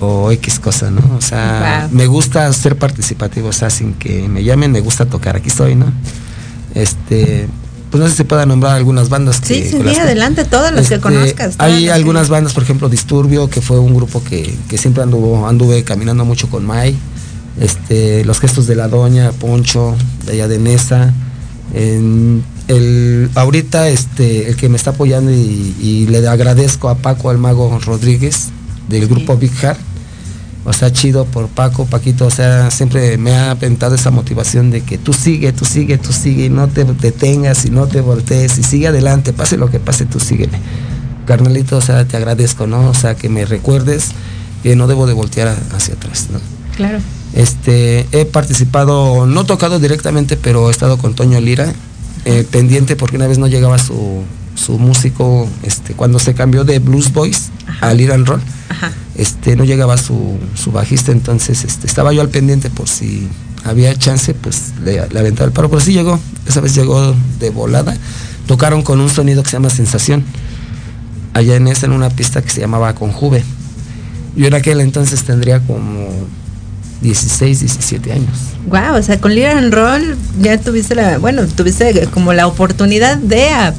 o X cosa, ¿no? O sea, Wow. me gusta ser participativo, o sea, sin que me llamen, me gusta tocar, aquí estoy, ¿no? Este, pues no sé si se pueda nombrar algunas bandas que sí, las sí, que- adelante, todas las que este, conozcas. todas Hay que- algunas bandas, por ejemplo, Disturbio, que fue un grupo que, que siempre anduvo, anduve caminando mucho con Mai. Este, los gestos de la doña, Poncho, de allá de Nesa. En el, ahorita este, el que me está apoyando y, y le agradezco a Paco Almago Rodríguez del grupo Big Heart. O sea, chido por Paco, Paquito, o sea, siempre me ha aventado esa motivación de que tú sigue, tú sigue, tú sigue, y no te detengas y no te voltees y sigue adelante, pase lo que pase, tú sígueme. Carnalito, o sea, te agradezco, ¿no? O sea, que me recuerdes que no debo de voltear hacia atrás, ¿no? Claro. Este, he participado, no tocado directamente, pero he estado con Toño Lira, eh, pendiente porque una vez no llegaba su, su músico, este, cuando se cambió de Blues Boys a Lira and Roll, Ajá. este, no llegaba su, su bajista, entonces este, estaba yo al pendiente por si había chance, pues le, le aventaba el paro, pero sí llegó, esa vez llegó de volada, tocaron con un sonido que se llama Sensación, allá en esa, en una pista que se llamaba Conjuve. Yo en aquel entonces tendría como 16, 17 años. Wow, o sea, con Lira and Roll ya tuviste la, bueno, tuviste como la oportunidad de, a-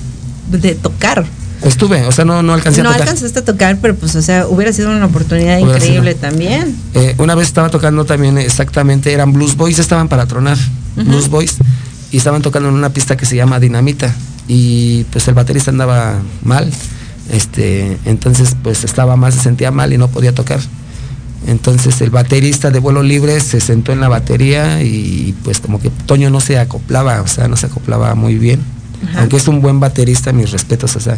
de tocar. Estuve, o sea, no, no alcancé No a tocar. alcanzaste a tocar, pero pues, o sea, hubiera sido una oportunidad Hubiera increíble sido. también. Eh, una vez estaba tocando también exactamente, eran Blues Boys, estaban para tronar, Blues Boys, y estaban tocando en una pista que se llama Dinamita, y pues el baterista andaba mal, este, entonces pues estaba mal, se sentía mal y no podía tocar. Entonces el baterista de vuelo libre se sentó en la batería y pues como que Toño no se acoplaba, o sea, no se acoplaba muy bien. Aunque es un buen baterista, mis respetos, o sea,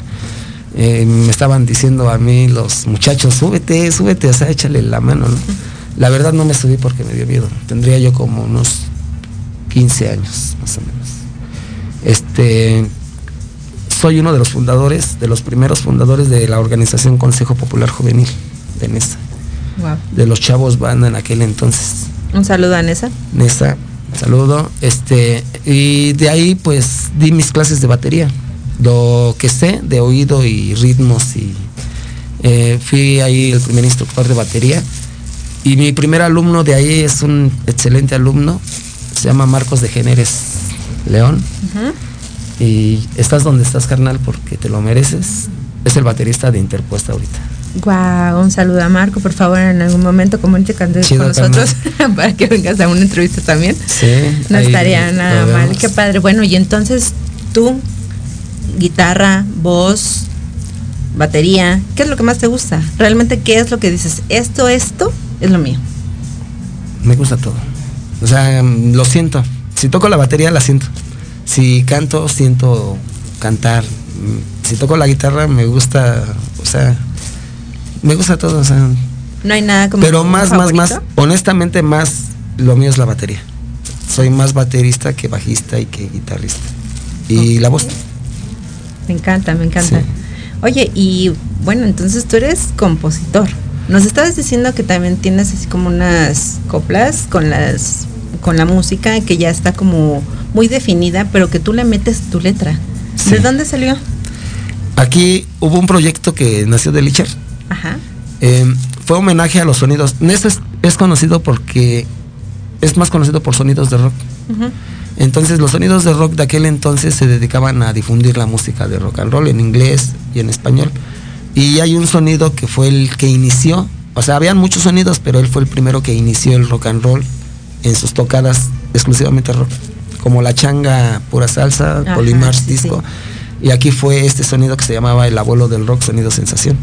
eh, me estaban diciendo a mí los muchachos, súbete, súbete, o sea, échale la mano, ¿no? La verdad no me subí porque me dio miedo. Tendría yo como unos 15 años, más o menos. Este, soy uno de los fundadores, de los primeros fundadores de la organización Consejo Popular Juvenil de Nesa, Wow. de los chavos banda en aquel entonces. Un saludo a Nessa. Nesa, saludo. Este, y de ahí pues di mis clases de batería. Lo que sé de oído y ritmos y eh, fui ahí el primer instructor de batería. Y mi primer alumno de ahí es un excelente alumno. Se llama Marcos de Géneres León. Y estás donde estás, carnal, porque te lo mereces. Es el baterista de Interpuesta ahorita. Wow, un saludo a Marco, por favor, en algún momento comunícate con nosotros <laughs> para que vengas a una entrevista también. Sí. No estaría nada mal, qué padre. Bueno, y entonces tú, guitarra, voz, batería, ¿qué es lo que más te gusta? Realmente, ¿qué es lo que dices? Esto, esto es lo mío. Me gusta todo. O sea, mm, lo siento. Si toco la batería, la siento. Si canto, siento cantar. Mm, Si toco la guitarra, me gusta, o sea, me gusta todo, o sea. No hay nada como. Pero más, más, más, honestamente, más lo mío es la batería. Soy más baterista que bajista y que guitarrista. Y la voz. Me encanta, me encanta. Sí. Oye, y bueno, entonces tú eres compositor. Nos estabas diciendo que también tienes así como unas coplas con las con la música que ya está como muy definida, pero que tú le metes tu letra. Sí. ¿De dónde salió? Aquí hubo un proyecto que nació de Licher. Ajá. Eh, fue homenaje a los sonidos. Nesta es, es conocido porque es más conocido por sonidos de rock. Entonces los sonidos de rock de aquel entonces se dedicaban a difundir la música de rock and roll en inglés y en español. Y hay un sonido que fue el que inició, o sea, habían muchos sonidos, pero él fue el primero que inició el rock and roll en sus tocadas exclusivamente rock. como la changa pura salsa, Polimars sí, disco. Y aquí fue este sonido que se llamaba el abuelo del rock, sonido sensación.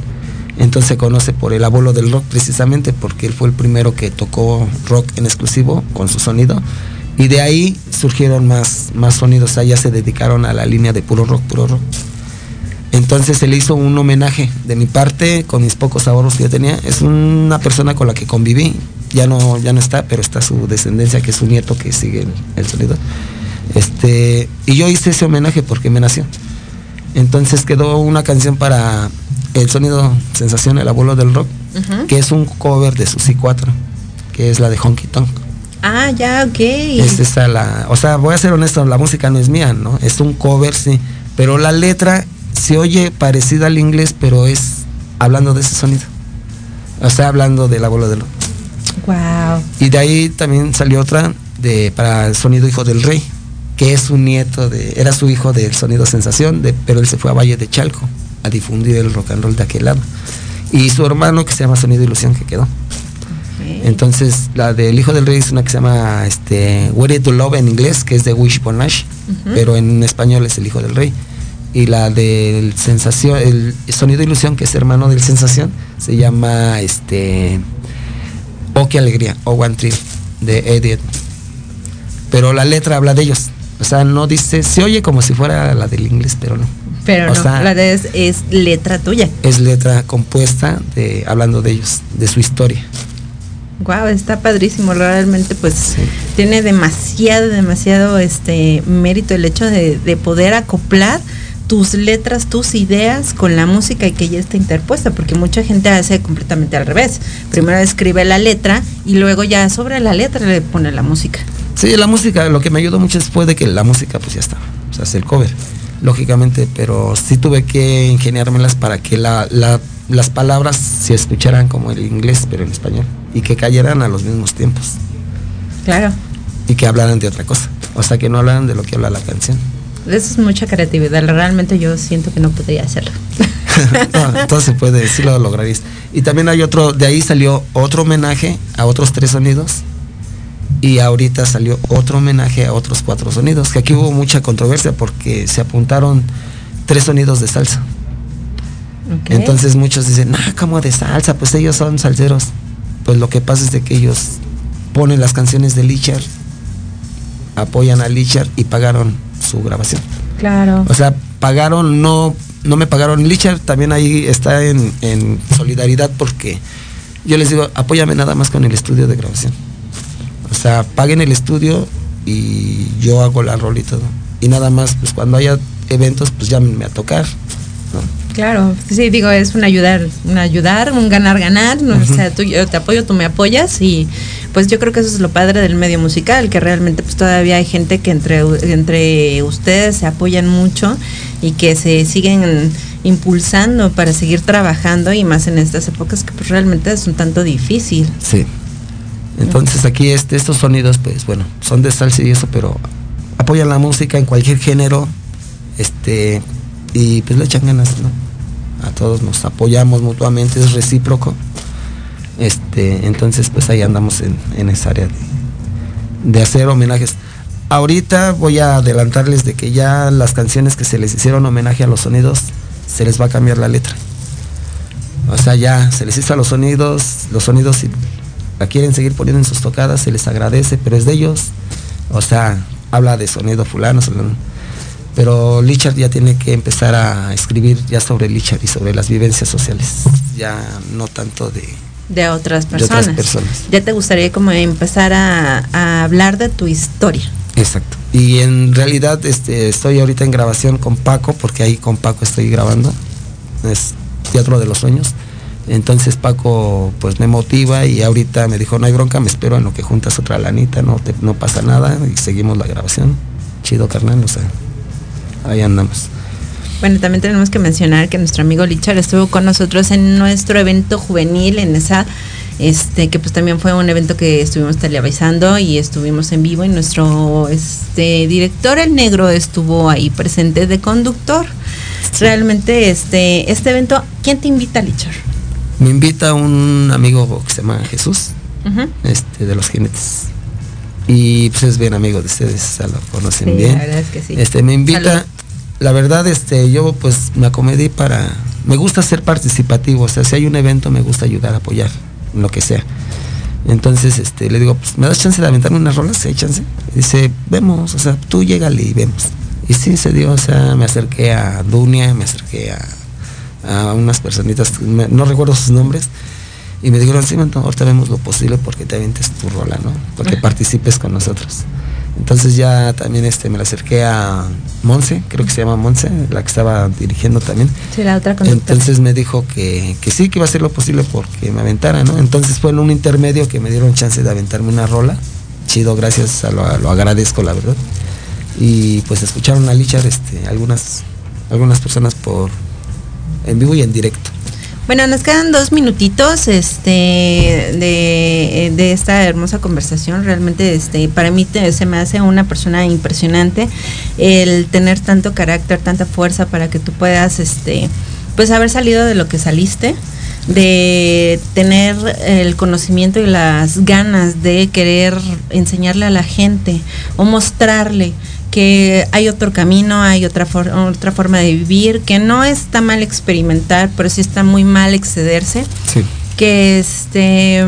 Entonces se conoce por el abuelo del rock precisamente porque él fue el primero que tocó rock en exclusivo con su sonido. Y de ahí surgieron más, más sonidos, o ya se dedicaron a la línea de puro rock, puro rock. Entonces se le hizo un homenaje de mi parte con mis pocos ahorros que yo tenía. Es una persona con la que conviví, ya no, ya no está, pero está su descendencia, que es su nieto que sigue el, el sonido. Este, y yo hice ese homenaje porque me nació. Entonces quedó una canción para el sonido sensación, el abuelo del rock, que es un cover de Susi 4, que es la de Honky Tonk. Ah, ya, ok. Es la, o sea, voy a ser honesto, la música no es mía, ¿no? Es un cover, sí, pero la letra se oye parecida al inglés, pero es hablando de ese sonido. O sea, hablando del abuelo del rock. Wow. Y de ahí también salió otra de para el sonido hijo del rey, que es un nieto de, era su hijo del sonido sensación, de, pero él se fue a Valle de Chalco a difundir el rock and roll de aquel lado. Y su hermano que se llama Sonido Ilusión que quedó. Entonces, la del Hijo del Rey es una que se llama este, Where to Love en inglés, que es de Wishbone Ash, Ujú. pero en español es el Hijo del Rey. Y la del Sensación, el Sonido Ilusión, que es hermano del Sensación, se llama este, Oh, qué alegría, Oh, One Tree, de Eddie. Pero la letra habla de ellos. O sea, no dice, se oye como si fuera la del inglés, pero no. Pero O no, sea, la de es, es letra tuya. Es letra compuesta de hablando de ellos, de su historia. Wow, está padrísimo. Realmente, pues, tiene demasiado, demasiado este mérito el hecho de, de poder acoplar tus letras, tus ideas con la música y que ya está interpuesta, porque mucha gente hace completamente al revés. Primero escribe la letra y luego ya sobre la letra le pone la música. Sí, la música, lo que me ayudó mucho fue de que la música pues ya estaba, o sea, es el cover, lógicamente, pero sí tuve que ingeniármelas para que la, la- las palabras se escucharan como el inglés, pero en español, y que cayeran a los mismos tiempos, Claro, y que hablaran de otra cosa, o sea, que no hablaran de lo que habla la canción. eso es mucha creatividad. Realmente yo siento que no podría hacerlo. <laughs> no, entonces se puede, sí lo lograrías. Y también hay otro, de ahí salió otro homenaje a otros tres sonidos. Y ahorita salió otro homenaje a otros cuatro sonidos. Que aquí hubo mucha controversia porque se apuntaron tres sonidos de salsa. Entonces muchos dicen, ah, como de salsa, pues ellos son salseros. Pues lo que pasa es de que ellos ponen las canciones de Lichar, apoyan a Lichar y pagaron su grabación. Claro. O sea, pagaron, no, no me pagaron. Lichar también ahí está en, en solidaridad porque yo les digo, apóyame nada más con el estudio de grabación. O sea, paguen el estudio y yo hago la rol y todo. Y nada más, pues cuando haya eventos, pues llámenme a tocar. ¿no? Claro, sí, digo, es un ayudar, un ayudar, un ganar-ganar, ¿no? o sea, tú, yo te apoyo, tú me apoyas y pues yo creo que eso es lo padre del medio musical, que realmente pues todavía hay gente que entre, entre ustedes se apoyan mucho y que se siguen impulsando para seguir trabajando y más en estas épocas que pues realmente es un tanto difícil. Sí. Entonces aquí este, estos sonidos, pues bueno, son de salsa y eso, pero apoyan la música en cualquier género, este, y pues le echan ganas, ¿no? A todos nos apoyamos mutuamente, es recíproco. Este, entonces pues ahí andamos en, en esa área de, de hacer homenajes. Ahorita voy a adelantarles de que ya las canciones que se les hicieron homenaje a los sonidos, se les va a cambiar la letra. O sea, ya se les hizo a los sonidos, los sonidos la quieren seguir poniendo en sus tocadas, se les agradece, pero es de ellos. O sea, habla de sonido fulano. Pero Lichard ya tiene que empezar a escribir ya sobre Lichard y sobre las vivencias sociales. Ya no tanto de, De otras de otras personas. personas. Ya te gustaría como empezar a, a hablar de tu historia. Exacto. Y en realidad este, estoy ahorita en grabación con Paco, porque ahí con Paco estoy grabando. Es Teatro de los Sueños. Entonces Paco pues me motiva y ahorita me dijo, no hay bronca, me espero en lo que juntas otra lanita, no, te- no pasa nada y seguimos la grabación. Chido carnal, o sea, ahí andamos. Bueno, también tenemos que mencionar que nuestro amigo Lichar estuvo con nosotros en nuestro evento juvenil, en esa, este, que pues también fue un evento que estuvimos televisando y estuvimos en vivo y nuestro este director el negro estuvo ahí presente de conductor. Realmente este, este evento, ¿quién te invita, Lichar? Me invita un amigo que se llama Jesús, este, de los jinetes. y pues es bien amigo de ustedes, lo conocen Sí, bien. la verdad es que sí. Este me invita, Salud. la verdad este yo pues me acomedí para me gusta ser participativo, o sea, si hay un evento me gusta ayudar, apoyar, en lo que sea. Entonces, este, le digo, pues, ¿me das chance de aventarme unas rolas? Sí, chance. Y dice, vemos, o sea, tú llégale y vemos. Y sí se dio, o sea, me acerqué a Dunia, me acerqué a, a unas personitas, no recuerdo sus nombres, y me dijeron, sí, Manto, ahorita vemos lo posible porque te avientes tu rola, ¿no? Porque participes con nosotros. Entonces ya también este, me la acerqué a Monse, creo que se llama Monse, la que estaba dirigiendo también. Sí, la otra conductora. Entonces me dijo que, que sí, que iba a hacer lo posible porque me aventara, ¿no? Entonces fue en un intermedio que me dieron chance de aventarme una rola. Chido, gracias, a lo, lo agradezco, la verdad. Y pues escucharon a Lichar este, algunas, algunas personas por en vivo y en directo. Bueno, nos quedan dos minutitos este, de, de esta hermosa conversación. Realmente este, para mí te- se me hace una persona impresionante el tener tanto carácter, tanta fuerza para que tú puedas este, pues haber salido de lo que saliste de tener el conocimiento y las ganas de querer enseñarle a la gente o mostrarle que hay otro camino, hay otra, for- otra forma de vivir, que no está mal experimentar, pero sí está muy mal excederse. Sí. Que este,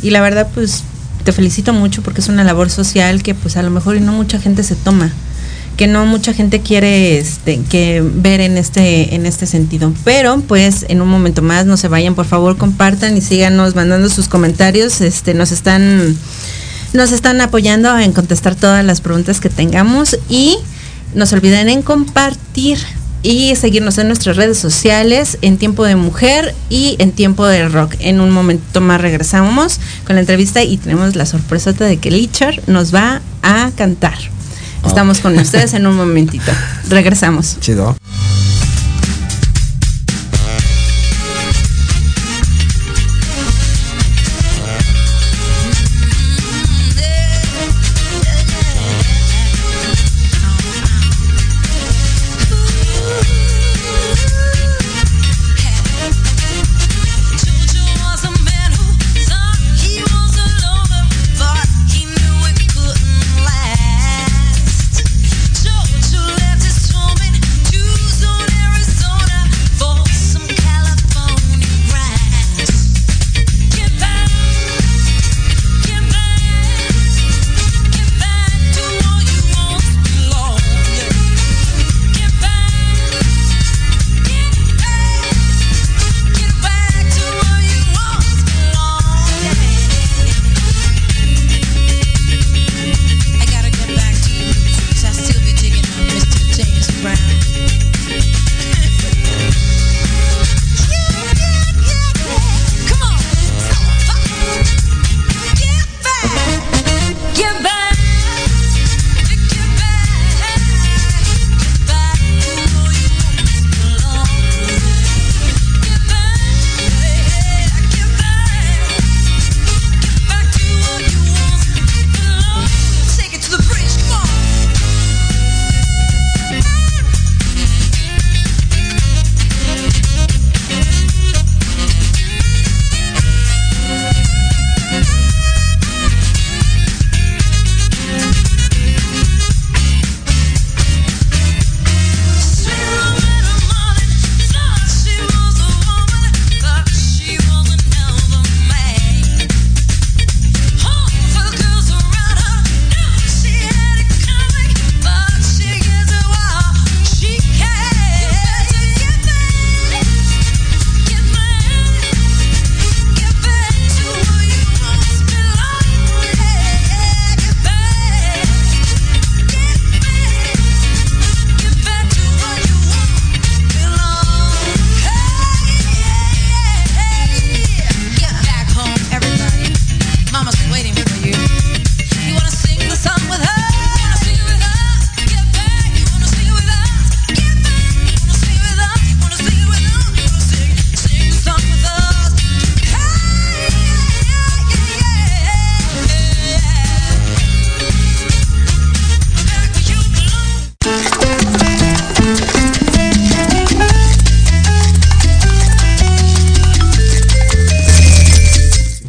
y la verdad, pues te felicito mucho porque es una labor social que pues a lo mejor y no mucha gente se toma que no mucha gente quiere este que ver en este en este sentido pero pues en un momento más no se vayan por favor compartan y síganos mandando sus comentarios este nos están nos están apoyando en contestar todas las preguntas que tengamos y no se olviden en compartir y seguirnos en nuestras redes sociales en tiempo de mujer y en tiempo de rock. En un momento más regresamos con la entrevista y tenemos la sorpresota de que Lichar nos va a cantar. Estamos con ustedes en un momentito. <laughs> Regresamos. Chido.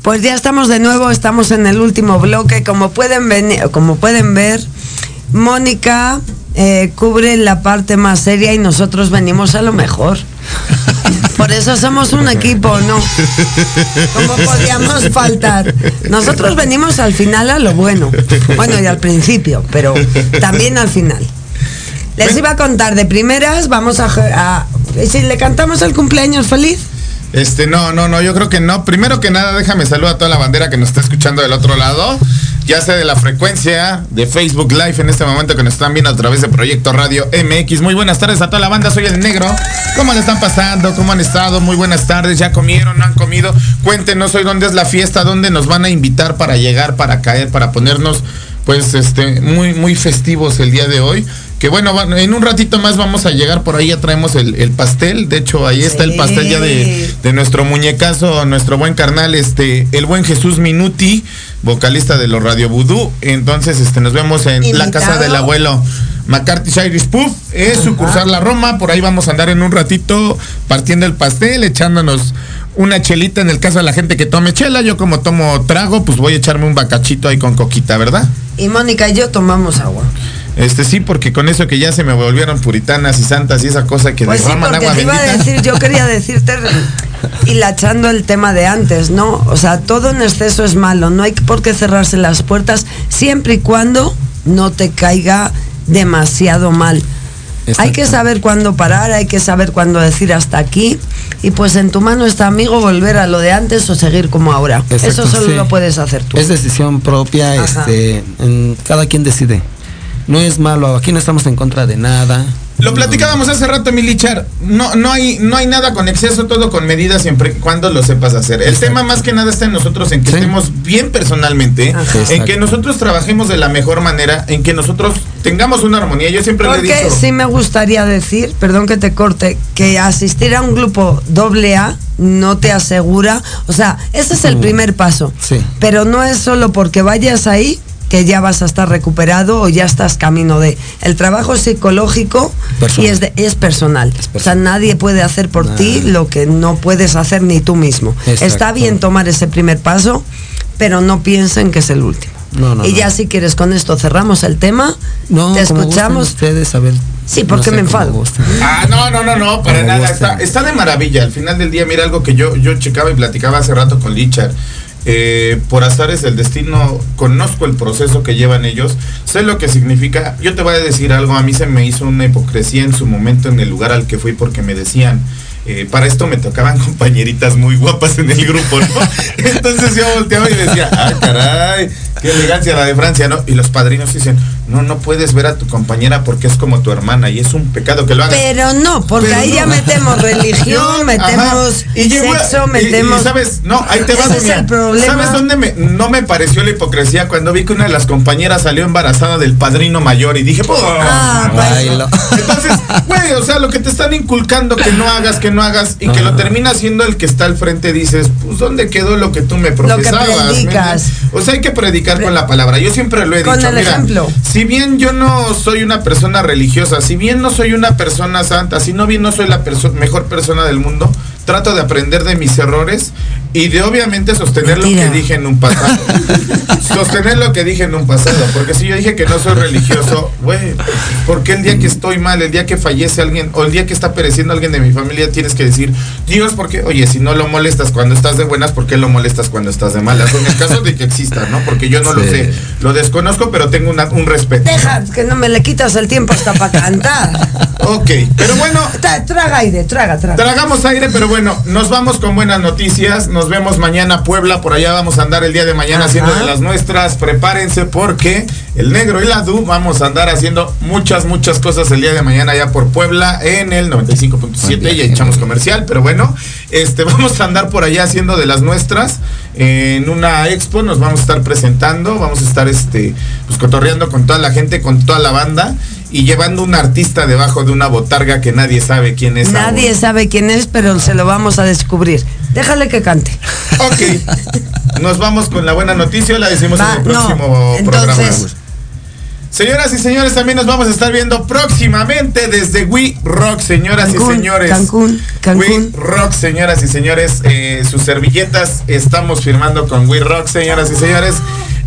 Pues ya estamos de nuevo, estamos en el último bloque. Como pueden, venir, como pueden ver, Mónica eh, cubre la parte más seria y nosotros venimos a lo mejor. Por eso somos un equipo, ¿no? ¿Cómo podíamos faltar? Nosotros venimos al final a lo bueno. Bueno, y al principio, pero también al final. Les iba a contar de primeras, vamos a... a si le cantamos el cumpleaños feliz. Este, no, no, no, yo creo que no. Primero que nada, déjame saludar a toda la bandera que nos está escuchando del otro lado. Ya sea de la frecuencia de Facebook Live en este momento que nos están viendo a través de Proyecto Radio MX. Muy buenas tardes a toda la banda, soy el negro. ¿Cómo le están pasando? ¿Cómo han estado? Muy buenas tardes. ¿Ya comieron? ¿No han comido? Cuéntenos hoy dónde es la fiesta, dónde nos van a invitar para llegar, para caer, para ponernos pues este muy muy festivos el día de hoy que bueno en un ratito más vamos a llegar por ahí ya traemos el, el pastel. De hecho ahí está el pastel ya de, de nuestro muñecazo nuestro buen carnal este el buen Jesús Minuti vocalista de los Radio Vudú. Entonces este nos vemos en la casa del abuelo McCarthy Irish Puff. Es sucursal La Roma. Por ahí vamos a andar en un ratito partiendo el pastel echándonos una chelita en el caso de la gente que tome chela. Yo como tomo trago pues voy a echarme un bacachito ahí con coquita verdad Y Mónica y yo tomamos agua. Este sí, porque con eso que ya se me volvieron puritanas y santas y esa cosa que Pues sí, derraman porque agua te iba a bendita. decir, yo quería <laughs> decirte, hilachando el tema de antes, ¿no? O sea, todo en exceso es malo, no hay por qué cerrarse las puertas siempre y cuando no te caiga demasiado mal. Hay que saber cuándo parar, hay que saber cuándo decir hasta aquí y pues en tu mano está amigo volver a lo de antes o seguir como ahora. Eso solo sí. lo puedes hacer tú. Es decisión propia, Ajá. este, en- cada quien decide. No es malo, aquí no estamos en contra de nada. Lo platicábamos hace rato, Milichar. No, no hay, no hay nada con exceso, todo con medida siempre y cuando lo sepas hacer. El tema más que nada está en nosotros, en que estemos bien personalmente, en que nosotros trabajemos de la mejor manera, en que nosotros tengamos una armonía. Yo siempre le he Porque dicho. sí me gustaría decir, perdón que te corte, que asistir a un grupo doble A no te asegura, o sea, ese es el primer paso. Sí. Pero no es solo porque vayas ahí que ya vas a estar recuperado o ya estás camino de. El trabajo es psicológico y es, de- es personal. O sea, nadie puede hacer por ti lo que no puedes hacer ni tú mismo. Exacto. Está bien tomar ese primer paso, pero no piensen que es el último. No, no, y no. ya si quieres con esto cerramos el tema, No, te escuchamos. ustedes, a ver. Sí, no porque sé me enfado. Ah, no, no, no, no, para Como nada. está de maravilla. Al final del día, mira algo que yo, yo checaba y platicaba hace rato con Lichard. Eh, por azares del destino, conozco el proceso que llevan ellos, sé lo que significa. Yo te voy a decir algo, a mí se me hizo una hipocresía en su momento en el lugar al que fui porque me decían, eh, para esto me tocaban <laughs> compañeritas muy guapas en el grupo, ¿no? <laughs> Entonces yo volteaba y decía, ah, caray, qué elegancia la de Francia, ¿no? Y los padrinos dicen, no, no puedes ver a tu compañera porque es como tu hermana y es un pecado que lo hagas. Pero no, porque Pero ahí no. ya metemos <laughs> religión, metemos Y sexo, y- y metemos. sabes, no, ahí te vas. Ese es el problema. ¿Sabes dónde me, no me pareció la hipocresía? Cuando vi que una de las compañeras salió embarazada del padrino mayor y dije, pues. Ah, Bailo. Entonces, güey, o sea, lo que te están inculcando que no hagas, que no hagas, y que lo termina siendo el que está al frente, dices, pues, ¿dónde quedó lo que tú me profesabas? ¿Me predicas. entiendes? O sea, hay que predicar con la palabra. Yo siempre lo he Con dicho. el mira, ejemplo. si bien yo no soy una persona religiosa, si bien no soy una persona santa, si no bien no soy la mejor persona del mundo, trato de aprender de mis errores y de obviamente sostener Mentira. lo que dije en un pasado. <laughs> sostener lo que dije en un pasado, porque si yo dije que no soy religioso, güey, porque el día que estoy mal, el día que fallece alguien o el día que está pereciendo alguien de mi familia, tienes que decir, Dios, porque, oye, si no lo molestas cuando estás de buenas, ¿por qué lo molestas cuando estás de malas? En el caso de que exista, ¿no? Porque yo no lo sé, lo desconozco, pero tengo una- un respeto. Deja, que no me le quitas el tiempo hasta para cantar. Ok, pero bueno, Tra- Traga aire, traga, traga. Tragamos aire, pero bueno, nos vamos con buenas noticias. Nos vemos mañana Puebla, por allá vamos a andar el día de mañana Ajá. haciendo de las nuestras. Prepárense porque el negro y la Du vamos a andar haciendo muchas, muchas cosas el día de mañana allá por Puebla en el 95.7 y echamos comercial, pero bueno, este <laughs> vamos a andar por allá haciendo de las nuestras en una expo, nos vamos a estar presentando, vamos a estar este pues cotorreando con toda la gente, con toda la banda y llevando un artista debajo de una botarga que nadie sabe quién es. Nadie aún. sabe quién es, pero se lo vamos a descubrir. Déjale que cante. Ok. <laughs> Nos vamos con la buena noticia o la decimos Va, en el no, próximo programa. Señoras y señores, también nos vamos a estar viendo próximamente desde We Rock, señoras Cancún, y señores. Cancún, Cancún. We Rock, señoras y señores. eh, sus servilletas estamos firmando con We Rock, señoras y señores.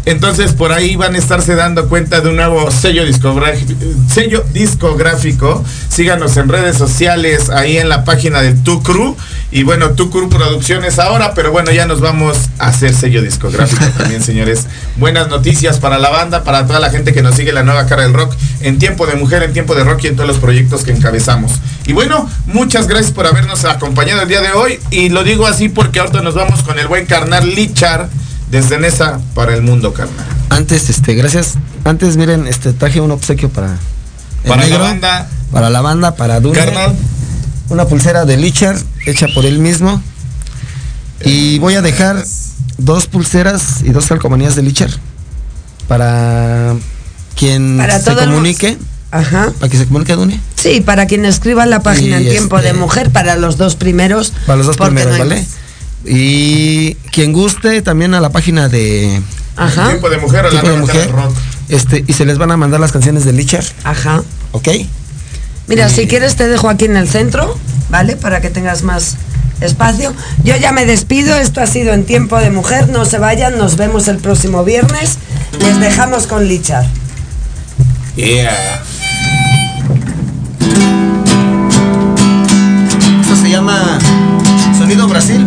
Entonces por ahí van a estarse dando cuenta de un nuevo sello discográfico. Sello discográfico. Síganos en redes sociales, ahí en la página de Tu Crew. Y bueno, Tu Crew Producciones ahora, pero bueno, ya nos vamos a hacer sello discográfico <laughs> también, señores. Buenas noticias para la banda, para toda la gente que nos sigue la nueva cara del rock en tiempo de mujer, en tiempo de rock y en todos los proyectos que encabezamos. Y bueno, muchas gracias por habernos acompañado el día de hoy. Y lo digo así porque ahorita nos vamos con el buen carnal Lichar desde Nesa para el mundo, carnal. Antes, este, gracias. Antes, miren, este, traje un obsequio para. Para la banda. Para la banda, para Dune. Carnal. Una pulsera de Lichar, hecha por él mismo. Y voy a dejar dos pulseras y dos calcomanías de Lichar. Para quien Para se comunique. Ajá. Para que se comunique, Dune. Sí, para quien escriba la página Y en tiempo este- de mujer, para los dos primeros. Para los dos primeros, no ¿vale? más. Y quien guste también a la página de Ajá. Tiempo de mujer o la de mujer. rock. Este, y se les van a mandar las canciones de Lichar, Ajá. ¿ok? Mira, Y- si quieres te dejo aquí en el centro, ¿vale? Para que tengas más espacio. Yo ya me despido, esto ha sido en tiempo de mujer, no se vayan, nos vemos el próximo viernes. Les dejamos con Lichar. Yeah. Esto se llama Sonido Brasil.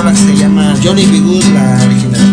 Rola que se llama Johnny B. Good, la original.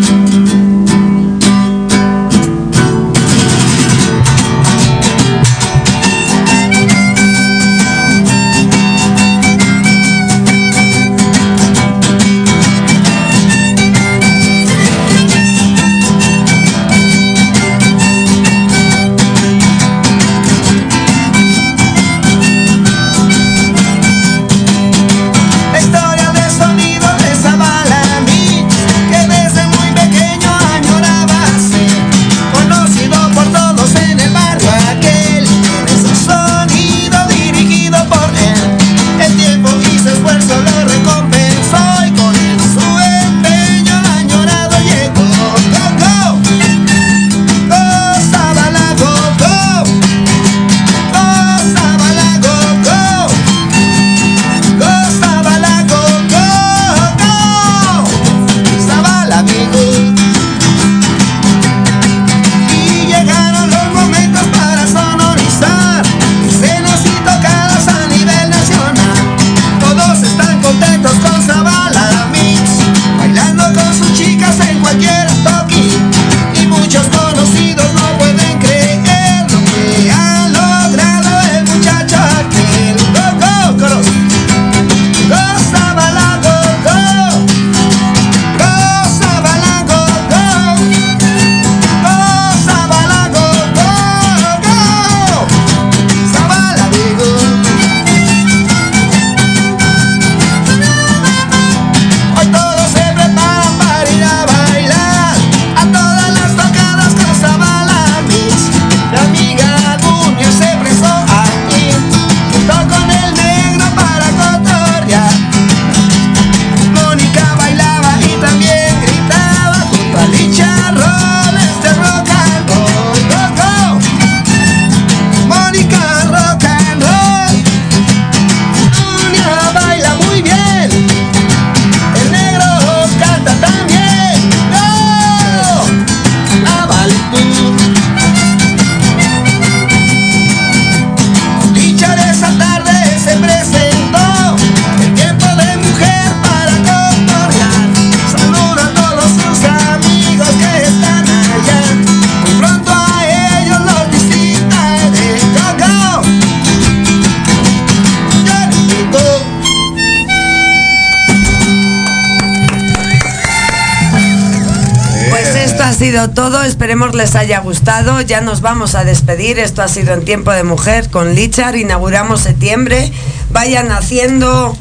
Sido todo, esperemos les haya gustado, ya nos vamos a despedir, esto ha sido en tiempo de mujer con Lichar, inauguramos septiembre, vayan haciendo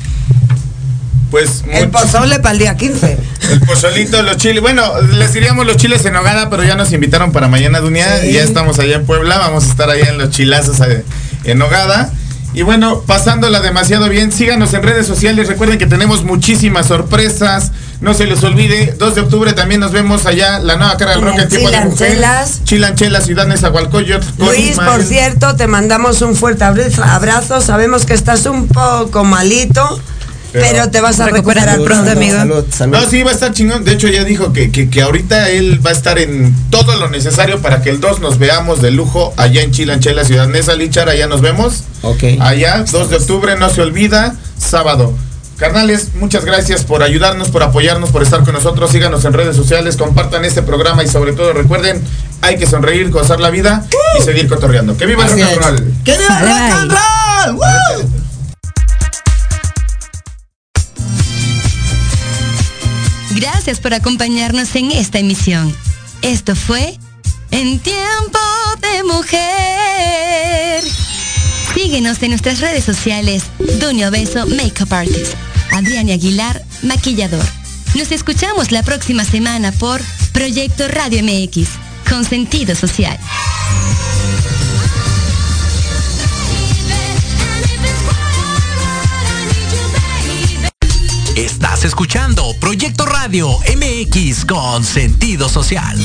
Pues el pozole para el día 15. <laughs> El pozolito, los chiles. Bueno, les diríamos los chiles en hogada, pero ya nos invitaron para mañana, Dunia. Sí. Y ya estamos allá en Puebla. Vamos a estar allá en los chilazos eh, en hogada. Y bueno, pasándola demasiado bien, síganos en redes sociales. Recuerden que tenemos muchísimas sorpresas. No se les olvide, 2 de octubre también nos vemos allá, la nueva cara del rock en tiempo de mujer. Chilanchelas. Chilanchelas, Ciudad Nezahualcóyotl. Luis, por cierto, te mandamos un fuerte abra- abrazo. Sabemos que estás un poco malito, pero, te vas a recuperar pronto, amigo. No, sí, va a estar chingón. De hecho, ya dijo que, que, que ahorita él va a estar en todo lo necesario para que el 2 nos veamos de lujo allá en Chilanchela, Ciudad Neza, Lichar, allá nos vemos. Ok. Allá, 2 de octubre, no se olvida, sábado. Carnales, muchas gracias por ayudarnos, por apoyarnos, por estar con nosotros. Síganos en redes sociales, compartan este programa y sobre todo recuerden, hay que sonreír, gozar la vida y seguir cotorreando. ¡Que viva el rock and roll! ¡Que viva el rock and roll! ¡Woo! Gracias por acompañarnos en esta emisión. Esto fue En Tiempo de Mujer. Síguenos en nuestras redes sociales, Dunio Beso Makeup Artist, Adrián Aguilar, Maquillador. Nos escuchamos la próxima semana por Proyecto Radio MX, con sentido social. Estás escuchando Proyecto Radio MX con sentido social.